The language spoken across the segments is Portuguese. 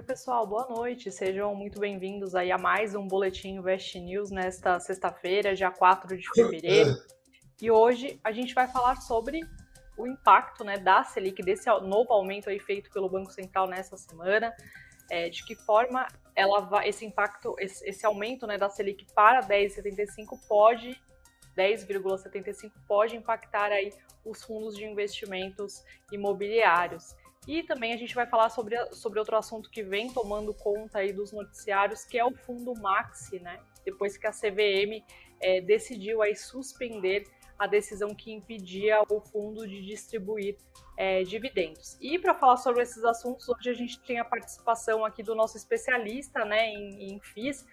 Oi, pessoal, boa noite. Sejam muito bem-vindos aí a mais um Boletim Invest News nesta sexta-feira, dia 4 de fevereiro. E hoje a gente vai falar sobre o impacto né, da Selic, desse novo aumento aí feito pelo Banco Central nessa semana, é, de que forma ela vai, esse impacto, esse, esse aumento né, da Selic para 10,75 pode 10,75 pode impactar aí os fundos de investimentos imobiliários. E também a gente vai falar sobre, sobre outro assunto que vem tomando conta aí dos noticiários, que é o fundo Maxi, né? Depois que a CVM é, decidiu aí suspender a decisão que impedia o fundo de distribuir é, dividendos. E para falar sobre esses assuntos, hoje a gente tem a participação aqui do nosso especialista né, em, em FIIs,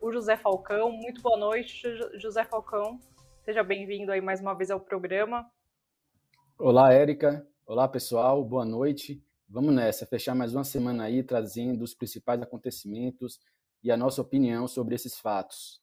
o José Falcão. Muito boa noite, José Falcão. Seja bem-vindo aí mais uma vez ao programa. Olá, Érica. Olá, pessoal, boa noite. Vamos nessa, fechar mais uma semana aí trazendo os principais acontecimentos e a nossa opinião sobre esses fatos.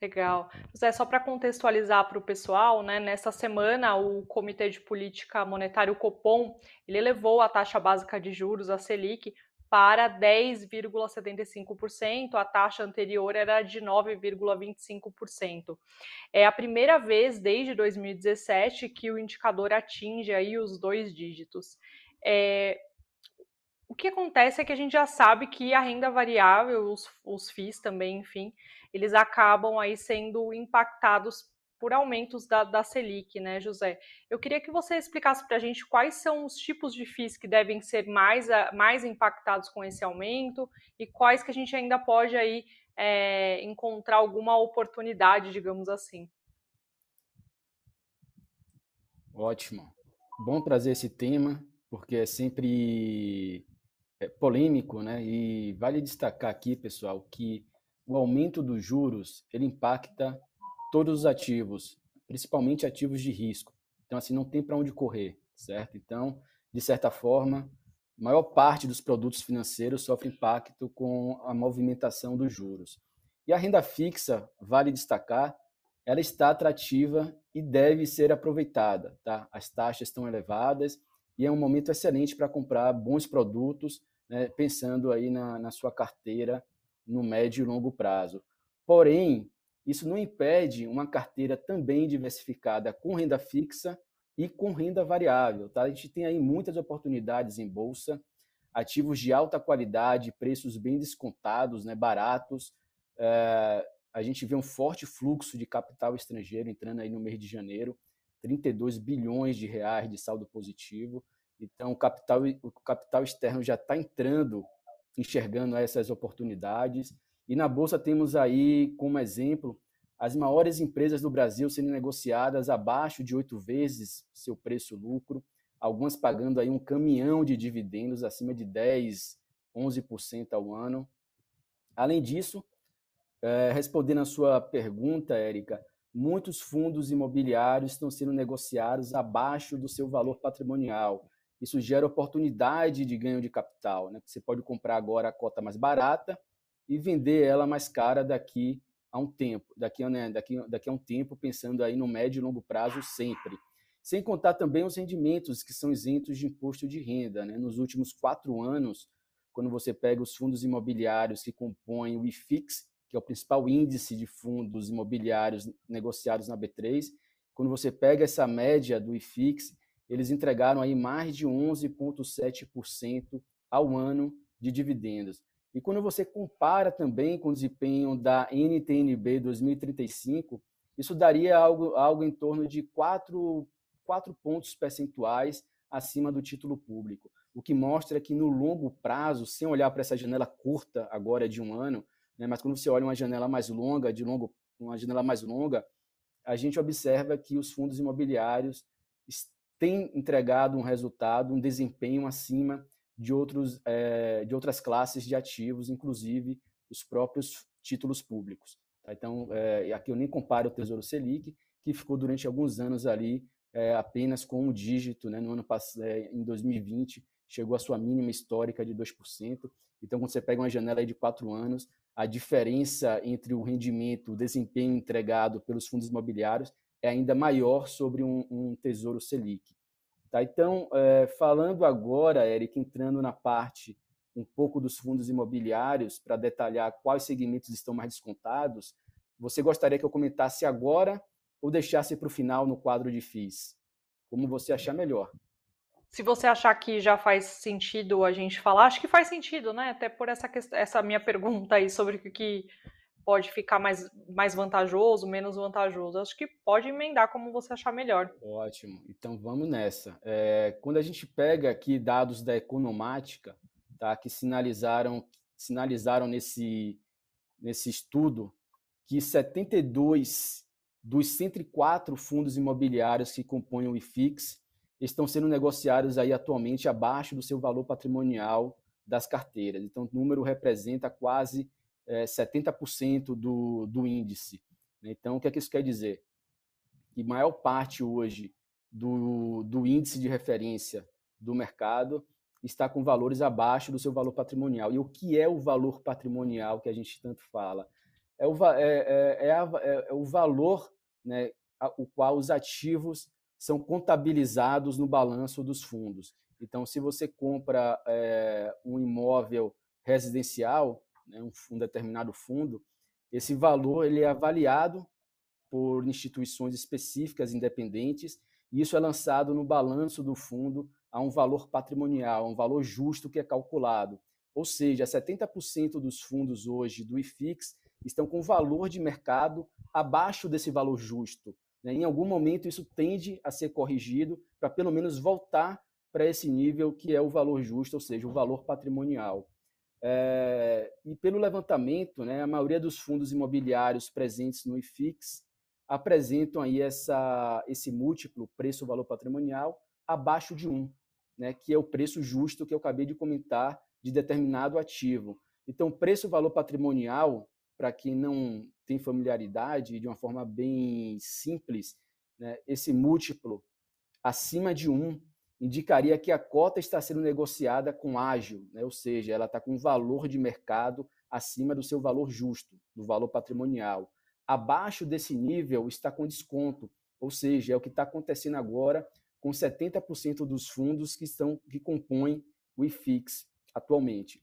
Legal. José, só para contextualizar para o pessoal, né, nessa semana o Comitê de Política Monetária, o Copom, ele elevou a taxa básica de juros, a Selic, para 10,75%, a taxa anterior era de 9,25%. É a primeira vez desde 2017 que o indicador atinge aí os dois dígitos. É, o que acontece é que a gente já sabe que a renda variável, os, os FIIs também, enfim, eles acabam aí sendo impactados por aumentos da, da Selic, né, José? Eu queria que você explicasse para a gente quais são os tipos de FIIs que devem ser mais, mais impactados com esse aumento e quais que a gente ainda pode aí é, encontrar alguma oportunidade, digamos assim. Ótimo. Bom trazer esse tema, porque é sempre é, polêmico, né? E vale destacar aqui, pessoal, que o aumento dos juros ele impacta todos os ativos, principalmente ativos de risco. Então, assim, não tem para onde correr, certo? Então, de certa forma, a maior parte dos produtos financeiros sofre impacto com a movimentação dos juros. E a renda fixa, vale destacar, ela está atrativa e deve ser aproveitada. Tá? As taxas estão elevadas e é um momento excelente para comprar bons produtos, né, pensando aí na, na sua carteira no médio e longo prazo. Porém, isso não impede uma carteira também diversificada com renda fixa e com renda variável. Tá? A gente tem aí muitas oportunidades em bolsa, ativos de alta qualidade, preços bem descontados, né, baratos. É, a gente vê um forte fluxo de capital estrangeiro entrando aí no mês de janeiro, 32 bilhões de reais de saldo positivo. Então, o capital, o capital externo já está entrando, enxergando essas oportunidades. E na Bolsa temos aí, como exemplo, as maiores empresas do Brasil sendo negociadas abaixo de oito vezes seu preço-lucro, algumas pagando aí um caminhão de dividendos acima de 10, 11% ao ano. Além disso, é, respondendo a sua pergunta, Érica, muitos fundos imobiliários estão sendo negociados abaixo do seu valor patrimonial. Isso gera oportunidade de ganho de capital. Né? Você pode comprar agora a cota mais barata e vender ela mais cara daqui a um tempo, daqui, né, daqui, daqui a um tempo, pensando aí no médio e longo prazo sempre. Sem contar também os rendimentos que são isentos de imposto de renda. Né? Nos últimos quatro anos, quando você pega os fundos imobiliários que compõem o IFIX, que é o principal índice de fundos imobiliários negociados na B3, quando você pega essa média do IFIX, eles entregaram aí mais de 11,7% ao ano de dividendos. E quando você compara também com o desempenho da NTNB 2035, isso daria algo, algo em torno de 4, 4 pontos percentuais acima do título público, o que mostra que no longo prazo, sem olhar para essa janela curta agora de um ano, né, mas quando você olha uma janela mais longa, de longo, uma janela mais longa, a gente observa que os fundos imobiliários têm entregado um resultado, um desempenho acima de, outros, é, de outras classes de ativos, inclusive os próprios títulos públicos. Tá? Então, é, aqui eu nem comparo o Tesouro Selic, que ficou durante alguns anos ali é, apenas com um dígito, né? no ano passado, em 2020, chegou à sua mínima histórica de 2%. Então, quando você pega uma janela de quatro anos, a diferença entre o rendimento, o desempenho entregado pelos fundos imobiliários é ainda maior sobre um, um Tesouro Selic. Tá? Então, é, falando agora, Eric, entrando na parte um pouco dos fundos imobiliários para detalhar quais segmentos estão mais descontados, você gostaria que eu comentasse agora ou deixasse para o final no quadro de FIIs? Como você achar melhor. Se você achar que já faz sentido a gente falar, acho que faz sentido, né? Até por essa, essa minha pergunta aí sobre o que pode ficar mais, mais vantajoso, menos vantajoso. Acho que pode emendar como você achar melhor. Ótimo. Então vamos nessa. É, quando a gente pega aqui dados da economática, tá, que sinalizaram, sinalizaram nesse, nesse estudo que 72 dos 104 fundos imobiliários que compõem o IFIX estão sendo negociados aí atualmente abaixo do seu valor patrimonial das carteiras. Então, o número representa quase é, 70% do, do índice. Né? Então, o que, é que isso quer dizer? Que maior parte hoje do, do índice de referência do mercado está com valores abaixo do seu valor patrimonial. E o que é o valor patrimonial que a gente tanto fala? É o, é, é, é, a, é, é o valor né, o qual os ativos são contabilizados no balanço dos fundos. Então, se você compra é, um imóvel residencial, né, um, um, determinado fundo, esse valor ele é avaliado por instituições específicas independentes e isso é lançado no balanço do fundo a um valor patrimonial, um valor justo que é calculado. Ou seja, 70% dos fundos hoje do IFIX estão com valor de mercado abaixo desse valor justo. Né? Em algum momento isso tende a ser corrigido para pelo menos voltar para esse nível que é o valor justo, ou seja, o valor patrimonial. É, e pelo levantamento, né, a maioria dos fundos imobiliários presentes no IFIX apresentam aí essa, esse múltiplo preço-valor patrimonial abaixo de 1, né, que é o preço justo que eu acabei de comentar de determinado ativo. Então, preço-valor patrimonial, para quem não tem familiaridade, de uma forma bem simples, né, esse múltiplo acima de 1 indicaria que a cota está sendo negociada com ágil, né? ou seja, ela está com um valor de mercado acima do seu valor justo, do valor patrimonial. Abaixo desse nível está com desconto, ou seja, é o que está acontecendo agora com 70% dos fundos que, estão, que compõem o IFIX atualmente.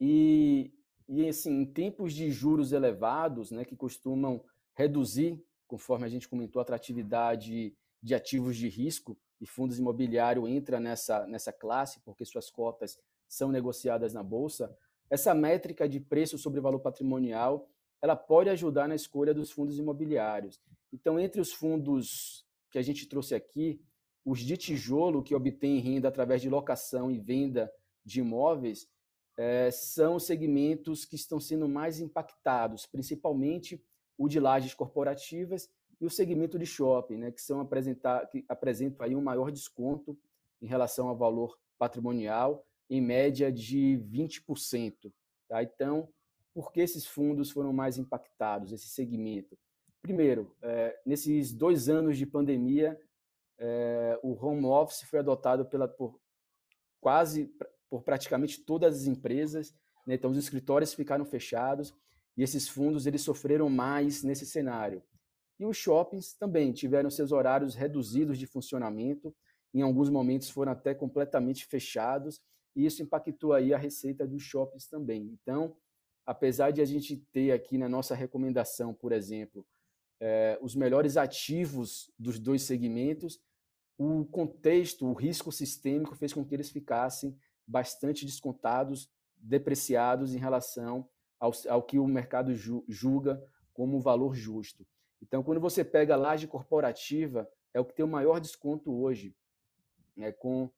E, e assim, em tempos de juros elevados, né, que costumam reduzir, conforme a gente comentou, a atratividade de ativos de risco, e fundos imobiliários entra nessa, nessa classe, porque suas cotas são negociadas na bolsa, essa métrica de preço sobre valor patrimonial, ela pode ajudar na escolha dos fundos imobiliários. Então, entre os fundos que a gente trouxe aqui, os de tijolo, que obtêm renda através de locação e venda de imóveis, é, são segmentos que estão sendo mais impactados, principalmente o de lajes corporativas e o segmento de shopping, né, que são apresentar, que apresentam aí um maior desconto em relação ao valor patrimonial, em média de 20%. Tá? Então, por que esses fundos foram mais impactados, esse segmento? Primeiro, é, nesses dois anos de pandemia, é, o home office foi adotado pela, por quase por praticamente todas as empresas, né? então os escritórios ficaram fechados e esses fundos eles sofreram mais nesse cenário. E os shoppings também tiveram seus horários reduzidos de funcionamento, em alguns momentos foram até completamente fechados, e isso impactou aí a receita dos shoppings também. Então, apesar de a gente ter aqui na nossa recomendação, por exemplo, é, os melhores ativos dos dois segmentos, o contexto, o risco sistêmico fez com que eles ficassem bastante descontados, depreciados em relação ao, ao que o mercado julga como valor justo. Então, quando você pega a laje corporativa, é o que tem o maior desconto hoje, né, com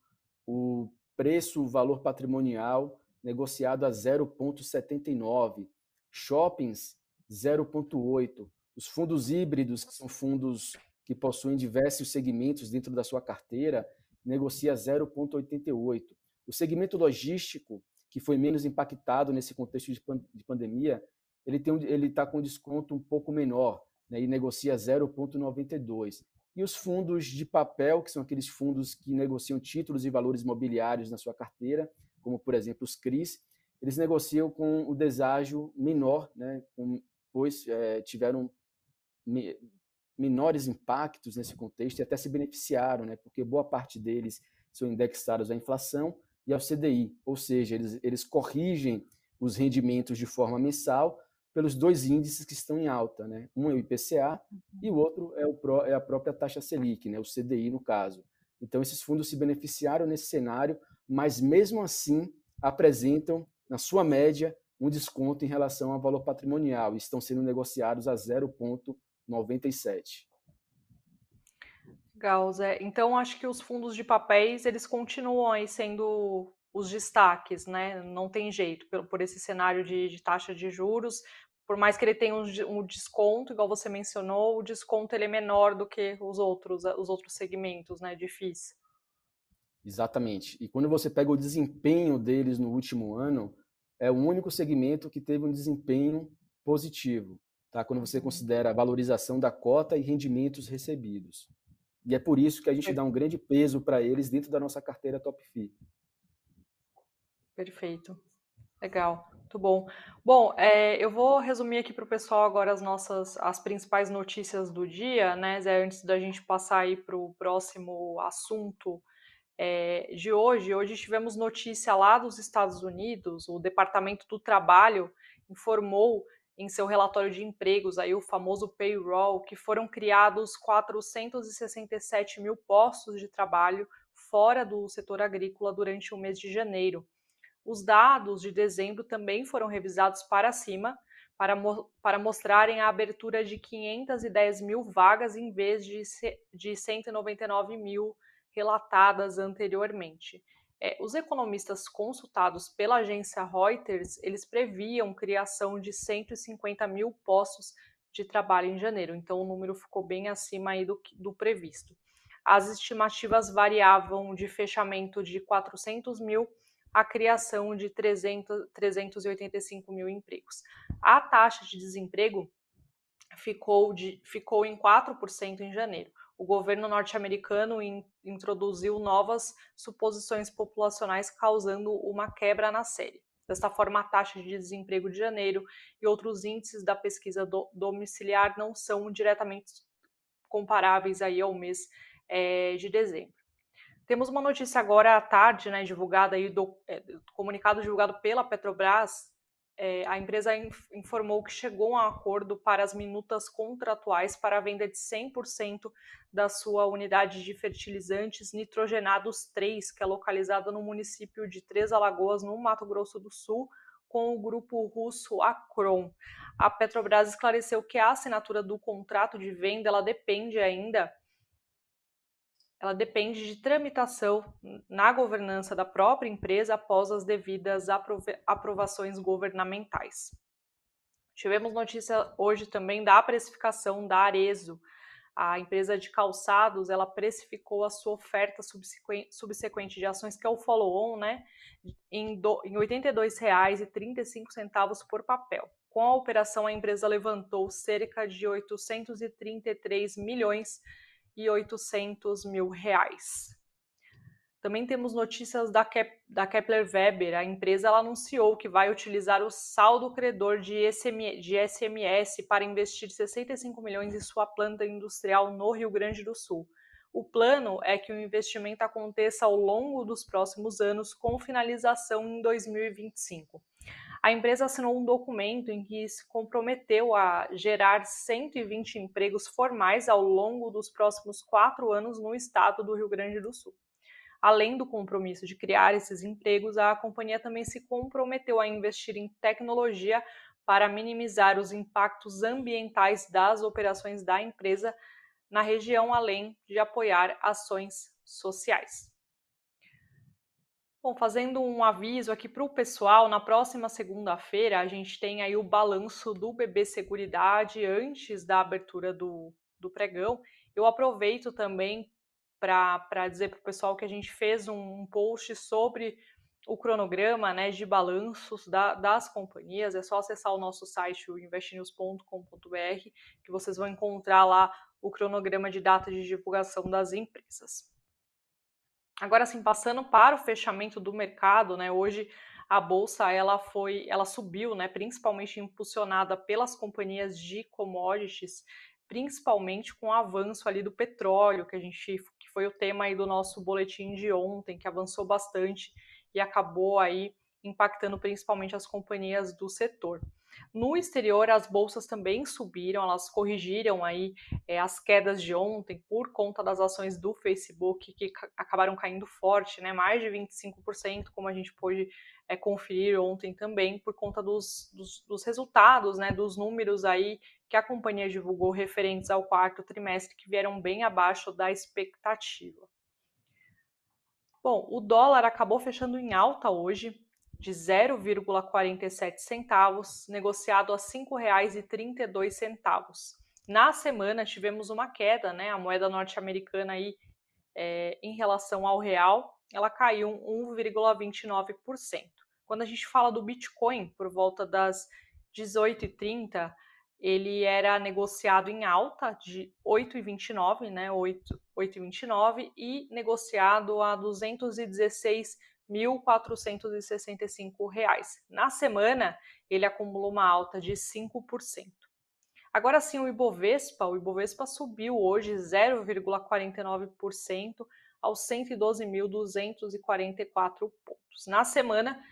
o preço, o valor patrimonial negociado a 0,79, shoppings 0,8, os fundos híbridos, que são fundos que possuem diversos segmentos dentro da sua carteira, negocia 0,88. O segmento logístico, que foi menos impactado nesse contexto de, pandemia, ele está um, tá com desconto um pouco menor, né, e negocia 0,92. E os fundos de papel, que são aqueles fundos que negociam títulos e valores imobiliários na sua carteira, como por exemplo os CRIs, eles negociam com o deságio menor, né, com, pois é, tiveram me, menores impactos nesse contexto e até se beneficiaram, né, porque boa parte deles são indexados à inflação e ao CDI, ou seja, eles, eles corrigem os rendimentos de forma mensal pelos dois índices que estão em alta, né? Um é o IPCA uhum. e o outro é, o, é a própria taxa Selic, né? O CDI no caso. Então esses fundos se beneficiaram nesse cenário, mas mesmo assim apresentam na sua média um desconto em relação ao valor patrimonial e estão sendo negociados a 0,97. Legal, Zé. Então, acho que os fundos de papéis, eles continuam aí sendo os destaques, né? Não tem jeito, por, por esse cenário de, de, taxa de juros, por mais que ele tenha um, um, desconto, igual você mencionou, o desconto ele é menor do que os outros, os outros segmentos, né, de FIIs. Exatamente. E quando você pega o desempenho deles no último ano, é o único segmento que teve um desempenho positivo, tá? Quando você uhum. considera a valorização da cota e rendimentos recebidos. E é por isso que a gente dá um grande peso para eles dentro da nossa carteira Top FI. Perfeito. Legal, muito bom. Bom, é, eu vou resumir aqui para o pessoal agora as nossas as principais notícias do dia, né, Zé, antes da gente passar aí para o próximo assunto é, de hoje. Hoje tivemos notícia lá dos Estados Unidos, o Departamento do Trabalho informou em seu relatório de empregos, aí o famoso payroll, que foram criados 467 mil postos de trabalho fora do setor agrícola durante o mês de janeiro. Os dados de dezembro também foram revisados para cima, para, mo para mostrarem a abertura de 510 mil vagas em vez de, de 199 mil relatadas anteriormente. É, os economistas consultados pela agência Reuters, eles previam criação de 150 mil postos de trabalho em janeiro, então o número ficou bem acima aí do, do previsto. As estimativas variavam de fechamento de 400 mil a criação de 300, 385 mil empregos. A taxa de desemprego ficou, de, ficou em 4% em janeiro o governo norte-americano in, introduziu novas suposições populacionais, causando uma quebra na série. Desta forma, a taxa de desemprego de janeiro e outros índices da pesquisa do, domiciliar não são diretamente comparáveis aí ao mês é, de dezembro. Temos uma notícia agora à tarde, né, divulgada aí do é, comunicado divulgado pela Petrobras, é, a empresa informou que chegou a um acordo para as minutas contratuais para a venda de 100% da sua unidade de fertilizantes nitrogenados 3, que é localizada no município de Três Alagoas, no Mato Grosso do Sul, com o grupo russo Acron. A Petrobras esclareceu que a assinatura do contrato de venda ela depende ainda ela depende de tramitação na governança da própria empresa após as devidas aprovações governamentais. Tivemos notícia hoje também da precificação da Arezo. A empresa de calçados, ela precificou a sua oferta subsequente de ações, que é o follow-on, né, em, R$ 82,35 por papel. Com a operação, a empresa levantou cerca de 833 milhões de e 800 mil reais. Também temos notícias da, Kep da Kepler Weber. A empresa anunciou que vai utilizar o saldo credor de, SM de SMS para investir 65 milhões em sua planta industrial no Rio Grande do Sul. O plano é que o investimento aconteça ao longo dos próximos anos, com finalização em 2025 a empresa assinou um documento em que se comprometeu a gerar 120 empregos formais ao longo dos próximos quatro anos no estado do Rio Grande do Sul. Além do compromisso de criar esses empregos, a companhia também se comprometeu a investir em tecnologia para minimizar os impactos ambientais das operações da empresa na região, além de apoiar ações sociais. Bom, fazendo um aviso aqui para o pessoal, na próxima segunda-feira a gente tem aí o balanço do BB Seguridade antes da abertura do, do pregão. Eu aproveito também para dizer para o pessoal que a gente fez um, um, post sobre o cronograma né, de balanços da, das companhias. É só acessar o nosso site, o investinews.com.br, que vocês vão encontrar lá o cronograma de data de divulgação das empresas. Agora, assim, passando para o fechamento do mercado, né? Hoje a bolsa ela foi, ela subiu, né? Principalmente impulsionada pelas companhias de commodities, principalmente com o avanço ali do petróleo, que a gente que foi o tema aí do nosso boletim de ontem, que avançou bastante e acabou aí impactando principalmente as companhias do setor. No exterior, as bolsas também subiram, elas corrigiram aí é, as quedas de ontem por conta das ações do Facebook que acabaram caindo forte, né? Mais de 25%, como a gente pôde é, conferir ontem também, por conta dos, dos, dos resultados, né? Dos números aí que a companhia divulgou referentes ao quarto trimestre, que vieram bem abaixo da expectativa. Bom, o dólar acabou fechando em alta hoje, de 0,47 centavos, negociado a R$ 5,32. Na semana tivemos uma queda, né? A moeda norte-americana aí é, em relação ao real, ela caiu 1,29%. Quando a gente fala do Bitcoin, por volta das 18h30, ele era negociado em alta de 8,29, né? 8,29 e negociado a 216 R$ 1.465. Na semana, ele acumulou uma alta de 5%. Agora sim, o Ibovespa, o Ibovespa subiu hoje 0,49% aos 112.244 pontos. Na semana,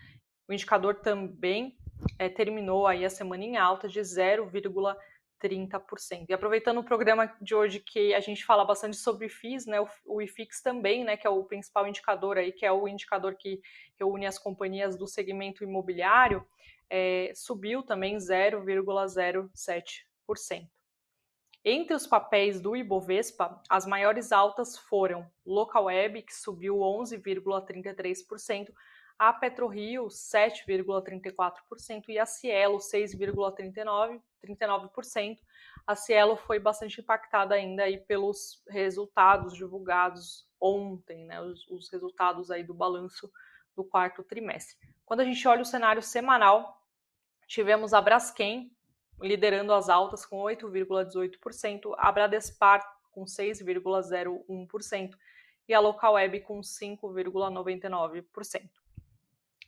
o indicador também é, terminou aí a semana em alta de 0,49%. 30%. E aproveitando o programa de hoje que a gente fala bastante sobre FIIs, né, o, IFIX também, né, que é o principal indicador aí, que é o indicador que reúne as companhias do segmento imobiliário, é, subiu também 0,07%. Entre os papéis do Ibovespa, as maiores altas foram Localweb, que subiu 11,33%, a PetroRio 7,34% e a Cielo 6,39%. 39%. A Cielo foi bastante impactada ainda aí pelos resultados divulgados ontem, né, os, os resultados aí do balanço do quarto trimestre. Quando a gente olha o cenário semanal, tivemos a Braskem liderando as altas com 8,18%, a Bradespar com 6,01% e a Localweb com 5,99%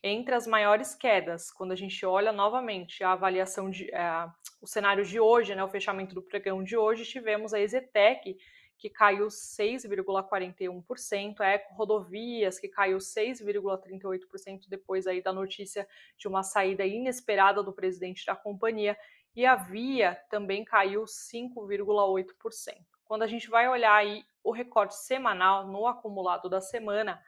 entre as maiores quedas, quando a gente olha novamente a avaliação de uh, o cenário de hoje, né, o fechamento do pregão de hoje, tivemos a Exetec que caiu 6,41%, a Eco Rodovias que caiu 6,38% depois aí da notícia de uma saída inesperada do presidente da companhia e a Via também caiu 5,8%. Quando a gente vai olhar aí o recorte semanal no acumulado da semana,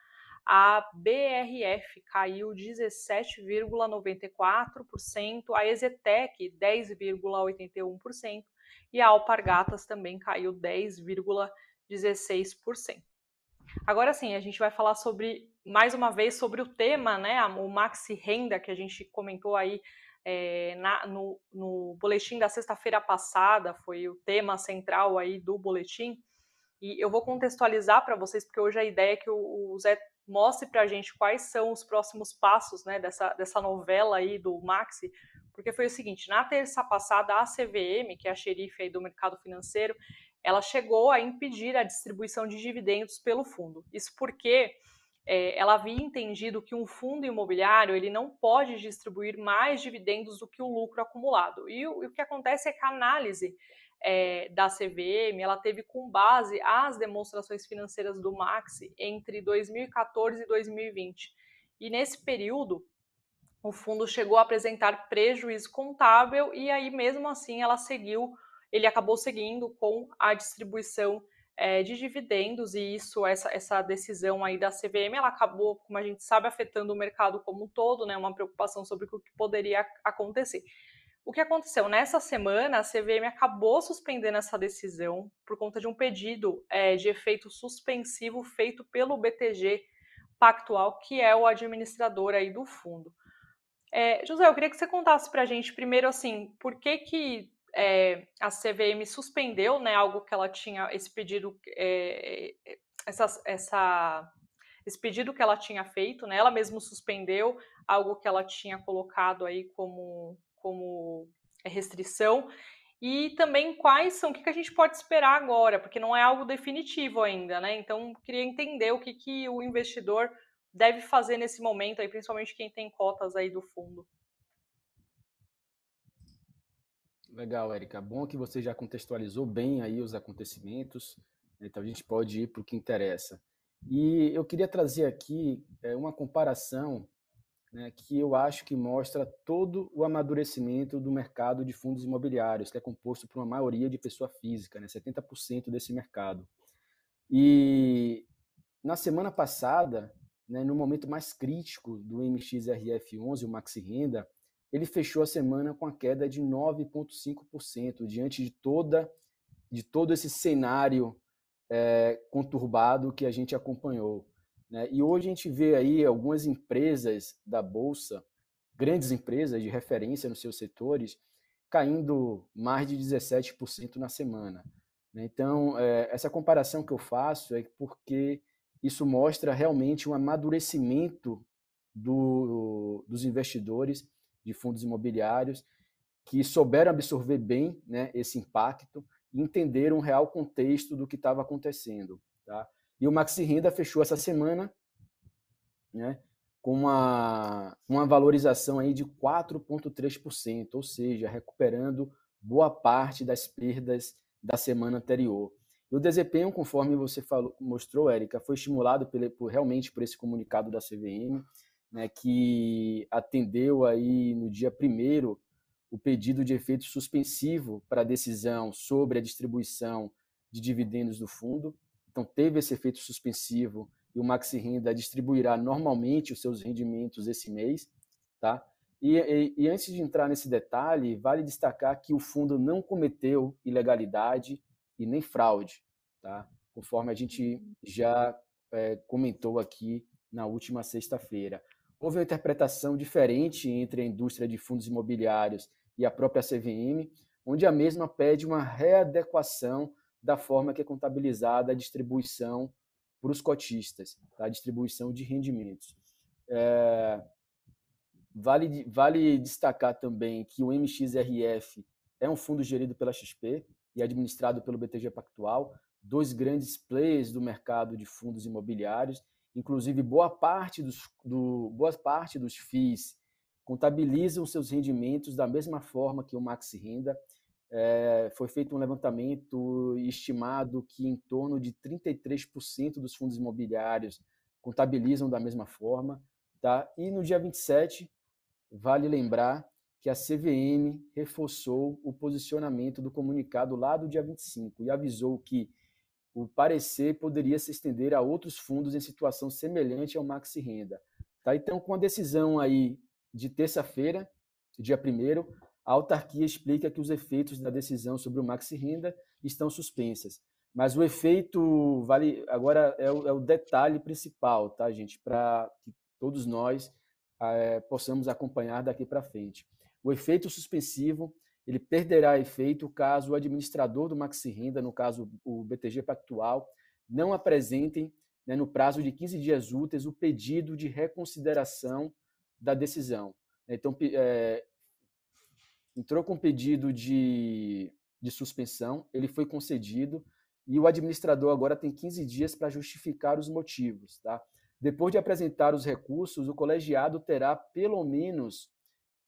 a BRF caiu 17,94%, a Exetec 10,81% e a Alpargatas também caiu 10,16%. Agora sim, a gente vai falar sobre mais uma vez sobre o tema, né, o maxi renda que a gente comentou aí é, na, no, no boletim da sexta-feira passada, foi o tema central aí do boletim. E eu vou contextualizar para vocês, porque hoje a ideia é que o, o Zé mostre para a gente quais são os próximos passos né, dessa, dessa novela aí do Maxi, porque foi o seguinte, na terça passada a CVM, que é a xerife aí do mercado financeiro, ela chegou a impedir a distribuição de dividendos pelo fundo. Isso porque é, ela havia entendido que um fundo imobiliário ele não pode distribuir mais dividendos do que o lucro acumulado. E e o que acontece é que a análise é, da CVM, ela teve com base as demonstrações financeiras do Maxi entre 2014 e 2020. E nesse período, o fundo chegou a apresentar prejuízo contábil e aí mesmo assim ela seguiu, ele acabou seguindo com a distribuição é, de dividendos e isso, essa, essa decisão aí da CVM, ela acabou, como a gente sabe, afetando o mercado como um todo, né? Uma preocupação sobre o que poderia acontecer. O que aconteceu? Nessa semana, a CVM acabou suspendendo essa decisão por conta de um pedido é, de efeito suspensivo feito pelo BTG Pactual, que é o administrador aí do fundo. É, José, eu queria que você contasse para a gente primeiro, assim, por que que é, a CVM suspendeu, né, algo que ela tinha, esse pedido, é, essa, essa, esse pedido que ela tinha feito, né, ela mesma suspendeu algo que ela tinha colocado aí como como é, restrição e também quais são, o que, a gente pode esperar agora, porque não é algo definitivo ainda, né? Então, queria entender o que, que o investidor deve fazer nesse momento, aí, principalmente quem tem cotas aí do fundo. Legal, Érica. Bom que você já contextualizou bem aí os acontecimentos, então a gente pode ir para o que interessa. E eu queria trazer aqui é, uma comparação né, que eu acho que mostra todo o amadurecimento do mercado de fundos imobiliários, que é composto por uma maioria de pessoa física, né, 70% desse mercado. E na semana passada, né, no momento mais crítico do MXRF11, o Maxi Renda, ele fechou a semana com a queda de 9,5%, diante de toda de todo esse cenário é, conturbado que a gente acompanhou. Né? E hoje a gente vê aí algumas empresas da Bolsa, grandes empresas de referência nos seus setores, caindo mais de 17% na semana. Né? Então, é, essa comparação que eu faço é porque isso mostra realmente um amadurecimento do, dos investidores de fundos imobiliários que souberam absorver bem né, esse impacto e entenderam o real contexto do que estava acontecendo. Tá? E o Maxi Renda fechou essa semana né, com uma, uma valorização aí de 4,3%, ou seja, recuperando boa parte das perdas da semana anterior. E o desempenho, conforme você falou, mostrou, Érica, foi estimulado por, por, realmente por esse comunicado da CVM, né, que atendeu aí no dia 1 o pedido de efeito suspensivo para a decisão sobre a distribuição de dividendos do fundo. Então, teve esse efeito suspensivo e o Maxi Renda distribuirá normalmente os seus rendimentos esse mês. Tá? E, e, e antes de entrar nesse detalhe, vale destacar que o fundo não cometeu ilegalidade e nem fraude, tá? conforme a gente já é, comentou aqui na última sexta-feira. Houve uma interpretação diferente entre a indústria de fundos imobiliários e a própria CVM, onde a mesma pede uma readequação da forma que é contabilizada a distribuição para os cotistas, tá? a distribuição de rendimentos. É, vale, vale destacar também que o MXRF é um fundo gerido pela XP e administrado pelo BTG Pactual, dois grandes players do mercado de fundos imobiliários, inclusive boa parte dos, do, boa parte dos FIIs contabilizam seus rendimentos da mesma forma que o Maxi Renda, é, foi feito um levantamento estimado que em torno de 33% dos fundos imobiliários contabilizam da mesma forma. Tá? E no dia 27, vale lembrar que a CVM reforçou o posicionamento do comunicado lá do dia 25 e avisou que o parecer poderia se estender a outros fundos em situação semelhante ao Maxi Renda. Tá? Então, com a decisão aí de terça-feira, dia 1 a autarquia explica que os efeitos da decisão sobre o Maxi Renda estão suspensas. Mas o efeito vale agora é o, é o detalhe principal, tá, gente, para que todos nós é, possamos acompanhar daqui para frente. O efeito suspensivo ele perderá efeito caso o administrador do Maxi Renda, no caso o BTG Pactual, não apresentem né, no prazo de 15 dias úteis o pedido de reconsideração da decisão. Então, é, entrou com pedido de, de suspensão, ele foi concedido e o administrador agora tem 15 dias para justificar os motivos. Tá? Depois de apresentar os recursos, o colegiado terá pelo menos,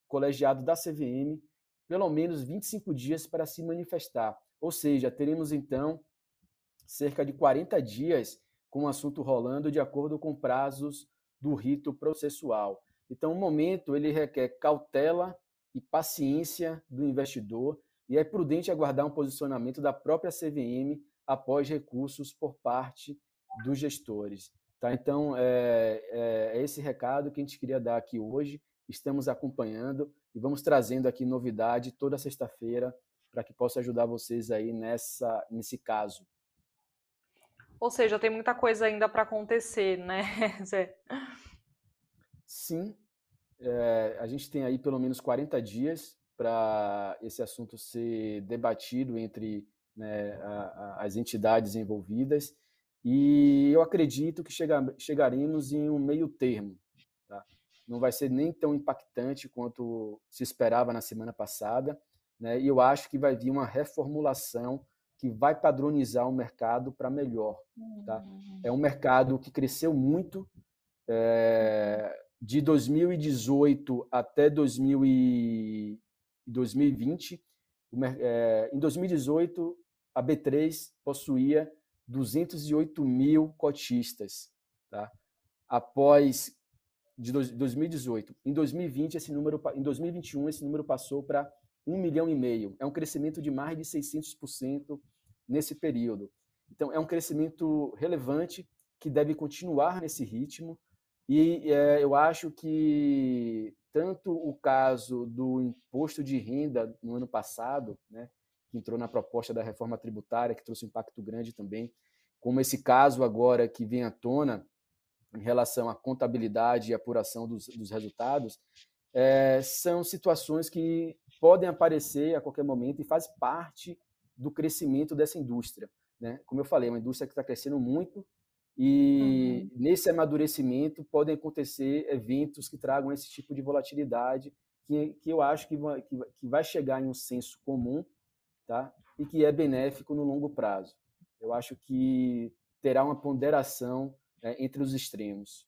colegiado da CVM, pelo menos 25 dias para se manifestar. Ou seja, teremos então cerca de 40 dias com o assunto rolando de acordo com prazos do rito processual. Então, o momento ele requer cautela e paciência do investidor e é prudente aguardar um posicionamento da própria CVM após recursos por parte dos gestores. Tá? Então, é, é, é, esse recado que a gente queria dar aqui hoje. Estamos acompanhando e vamos trazendo aqui novidade toda sexta-feira para que possa ajudar vocês aí nessa, nesse caso. Ou seja, tem muita coisa ainda para acontecer, né, Zé? Sim, é, a gente tem aí pelo menos 40 dias para esse assunto ser debatido entre né, a, a, as entidades envolvidas e eu acredito que chega, chegaremos em um meio termo. Tá? Não vai ser nem tão impactante quanto se esperava na semana passada, né? e eu acho que vai vir uma reformulação que vai padronizar o mercado para melhor. Tá? É um mercado que cresceu muito, é, de 2018 até 2020, é, em 2018, a B3 possuía 208 mil cotistas, tá? após de 2018. Em 2020, esse número, em 2021, esse número passou para 1 milhão e meio. É um crescimento de mais de 600% nesse período. Então, é um crescimento relevante que deve continuar nesse ritmo. E é, eu acho que tanto o caso do imposto de renda no ano passado, né, que entrou na proposta da reforma tributária, que trouxe um impacto grande também, como esse caso agora que vem à tona em relação à contabilidade e apuração dos, dos resultados, é, são situações que podem aparecer a qualquer momento e faz parte do crescimento dessa indústria. Né? Como eu falei, é uma indústria que está crescendo muito e uhum. nesse amadurecimento podem acontecer eventos que tragam esse tipo de volatilidade que, que eu acho que vai, que, que vai chegar em um senso comum tá? e que é benéfico no longo prazo. Eu acho que terá uma ponderação é, entre os extremos.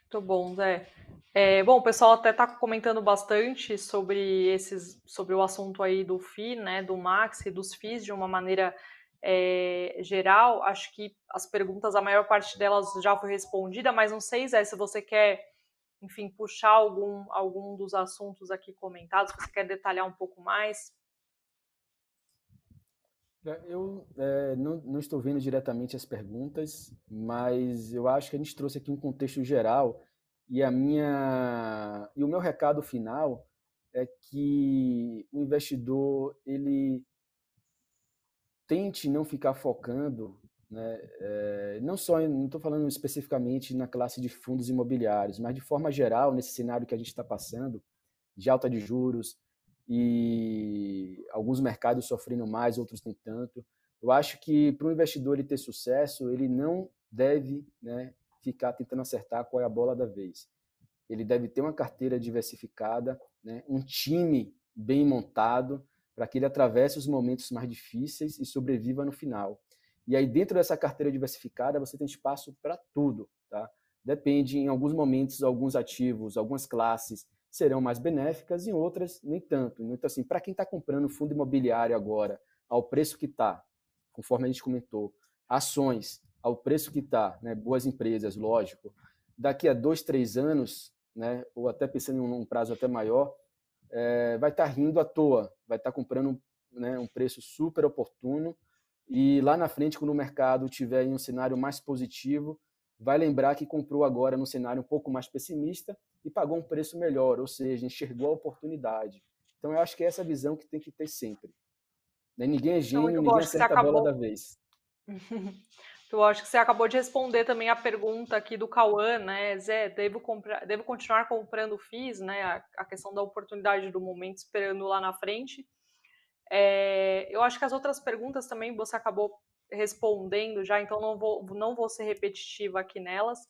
Muito bom, Zé. É, bom, o pessoal até está comentando bastante sobre esses, sobre o assunto aí do FI, né, do Max e dos FIs de uma maneira é, geral. Acho que as perguntas, a maior parte delas já foi respondida, mas não sei, Zé, se você quer, enfim, puxar algum, algum dos assuntos aqui comentados, se você quer detalhar um pouco mais. É, eu é, não, não, estou vendo diretamente as perguntas, mas eu acho que a gente trouxe aqui um contexto geral e a minha e o meu recado final é que o investidor ele tente não ficar focando, né, é, não só não estou falando especificamente na classe de fundos imobiliários, mas de forma geral nesse cenário que a gente está passando de alta de juros, e alguns mercados sofrendo mais, outros nem tanto. Eu acho que para um investidor ele ter sucesso, ele não deve né, ficar tentando acertar qual é a bola da vez. Ele deve ter uma carteira diversificada, né, um time bem montado, para que ele atravesse os momentos mais difíceis e sobreviva no final. E aí, dentro dessa carteira diversificada, você tem espaço para tudo. Tá? Depende, em alguns momentos, alguns ativos, algumas classes serão mais benéficas e outras nem tanto. Então, assim, para quem está comprando fundo imobiliário agora, ao preço que está, conforme a gente comentou, ações ao preço que está, né, boas empresas, lógico, daqui a dois, três anos, né, ou até pensando em um prazo até maior, é, vai estar tá rindo à toa, vai estar tá comprando né, um preço super oportuno e lá na frente, quando o mercado tiver em um cenário mais positivo, vai lembrar que comprou agora num cenário um pouco mais pessimista e pagou um preço melhor, ou seja, enxergou a oportunidade. Então, eu acho que é essa visão que tem que ter sempre. Né? Ninguém é gênio, então, ninguém acerta a bola da vez. Eu acho que você acabou de responder também a pergunta aqui do Cauã, né? Zé, devo, comprar, devo continuar comprando FIIs, né? A, a, questão da oportunidade do momento, esperando lá na frente. É, eu acho que as outras perguntas também você acabou respondendo já, então não vou, não vou ser repetitiva aqui nelas.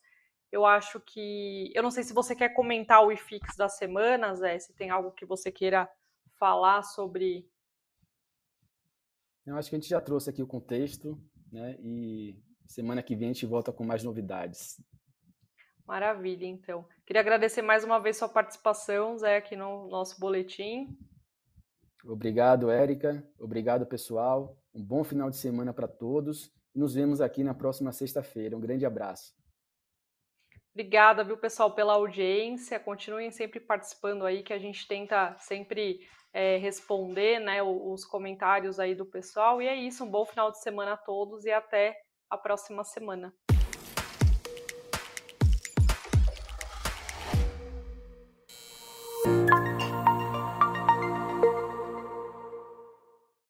Eu acho que. Eu não sei se você quer comentar o IFIX da semana, Zé, se tem algo que você queira falar sobre. Eu acho que a gente já trouxe aqui o contexto, né? E semana que vem a gente volta com mais novidades. Maravilha, então. Queria agradecer mais uma vez sua participação, Zé, aqui no nosso boletim. Obrigado, Érica. Obrigado, pessoal. Um bom final de semana para todos. Nos vemos aqui na próxima sexta-feira. Um grande abraço. Obrigada, viu, pessoal, pela audiência. Continuem sempre participando aí, que a gente tenta sempre é, responder né, os comentários aí do pessoal. E é isso, um bom final de semana a todos e até a próxima semana.